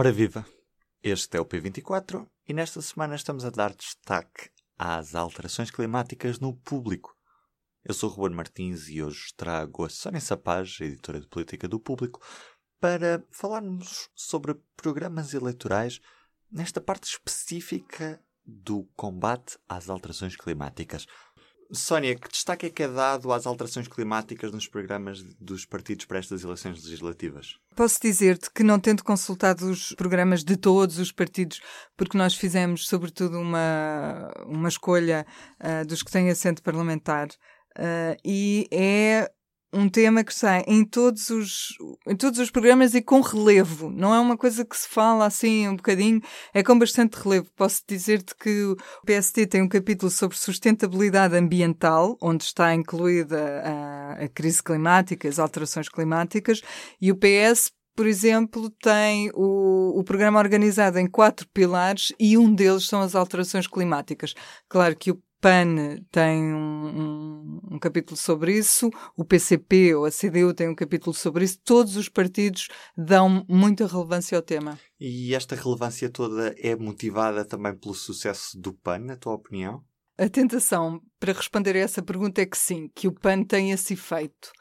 Ora viva! Este é o P24 e nesta semana estamos a dar destaque às alterações climáticas no público. Eu sou Ruben Martins e hoje trago a Sónia Sapaz, editora de política do público, para falarmos sobre programas eleitorais nesta parte específica do combate às alterações climáticas. Sónia, que destaque é que é dado às alterações climáticas nos programas dos partidos para estas eleições legislativas? Posso dizer-te que, não tendo consultado os programas de todos os partidos, porque nós fizemos, sobretudo, uma, uma escolha uh, dos que têm assento parlamentar, uh, e é um tema que está em todos os em todos os programas e com relevo. Não é uma coisa que se fala assim um bocadinho, é com bastante relevo. Posso dizer-te que o PST tem um capítulo sobre sustentabilidade ambiental, onde está incluída a, a crise climática, as alterações climáticas, e o PS por exemplo, tem o, o programa organizado em quatro pilares e um deles são as alterações climáticas. Claro que o PAN tem um, um, um, capítulo sobre isso, o PCP ou a CDU tem um capítulo sobre isso, todos os partidos dão muita relevância ao tema. E esta relevância toda é motivada também pelo sucesso do PAN, na tua opinião? A tentação para responder a essa pergunta é que sim, que o PAN tem esse efeito.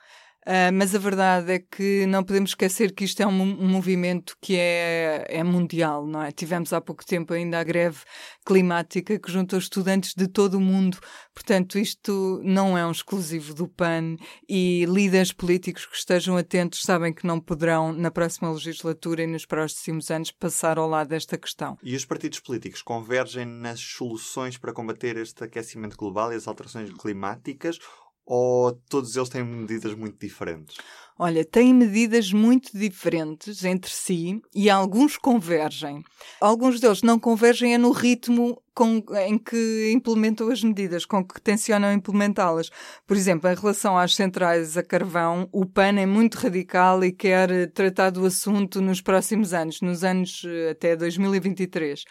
Uh, mas a verdade é que não podemos esquecer que isto é um, um, movimento que é, é mundial, não é? Tivemos há pouco tempo ainda a greve climática que juntou estudantes de todo o mundo. Portanto, isto não é um exclusivo do PAN e líderes políticos que estejam atentos sabem que não poderão, na próxima legislatura e nos próximos anos, passar ao lado desta questão. E os partidos políticos convergem nas soluções para combater este aquecimento global e as alterações climáticas ou todos eles têm medidas muito diferentes? Olha, têm medidas muito diferentes entre si e alguns convergem. Alguns deles não convergem é no ritmo com, em que implementam as medidas, com que tencionam implementá-las. Por exemplo, em relação às centrais a carvão, o PAN é muito radical e quer tratar do assunto nos próximos anos, nos anos eh, até 2023.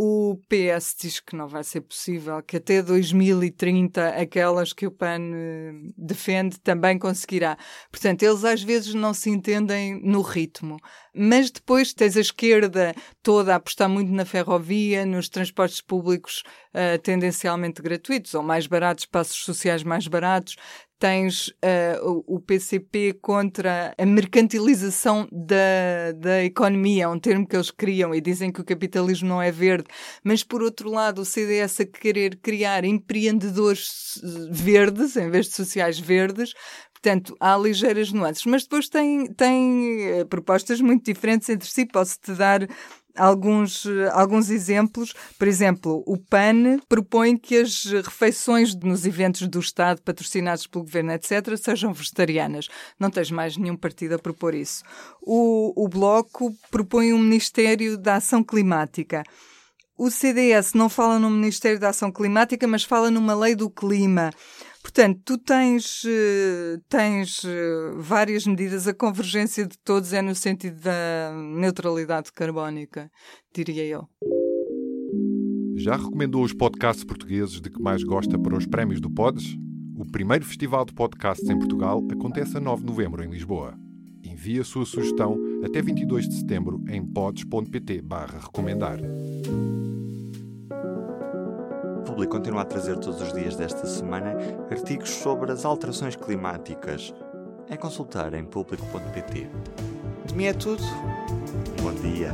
O PS diz que não vai ser possível, que até 2030 aquelas que o PAN eh, defende também conseguirá. Portanto, eles às vezes não se entendem no ritmo. Mas depois tens a esquerda toda a apostar muito na ferrovia, nos transportes públicos uh, tendencialmente gratuitos ou mais baratos, passos sociais mais baratos tens uh, o, PCP contra a mercantilização da, da economia, é um termo que eles criam e dizem que o capitalismo não é verde, mas por outro lado o CDS a querer criar empreendedores verdes em vez de sociais verdes, Portanto, há ligeiras nuances, mas depois tem, tem uh, propostas muito diferentes entre si. Posso-te dar alguns, alguns exemplos. Por exemplo, o PAN propõe que as refeições nos eventos do Estado, patrocinados pelo governo, etc., sejam vegetarianas. Não tens mais nenhum partido a propor isso. O, o Bloco propõe um Ministério da Ação Climática. O CDS não fala no Ministério da Ação Climática, mas fala numa lei do clima. Portanto, tu tens, eh, tens eh, várias medidas, a convergência de todos é no sentido da neutralidade carbónica, diria eu. Já recomendou os podcasts portugueses de que mais gosta para os prémios do Pods? O primeiro festival de podcasts em Portugal acontece a 9 de novembro em Lisboa. Envie a sua sugestão até 22 de setembro em pods.pt recomendar. Público continua a trazer todos os dias desta semana artigos sobre as alterações climáticas. É consultar em público.pt. De mim é tudo. Bom dia.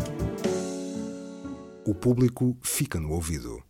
O público fica no ouvido.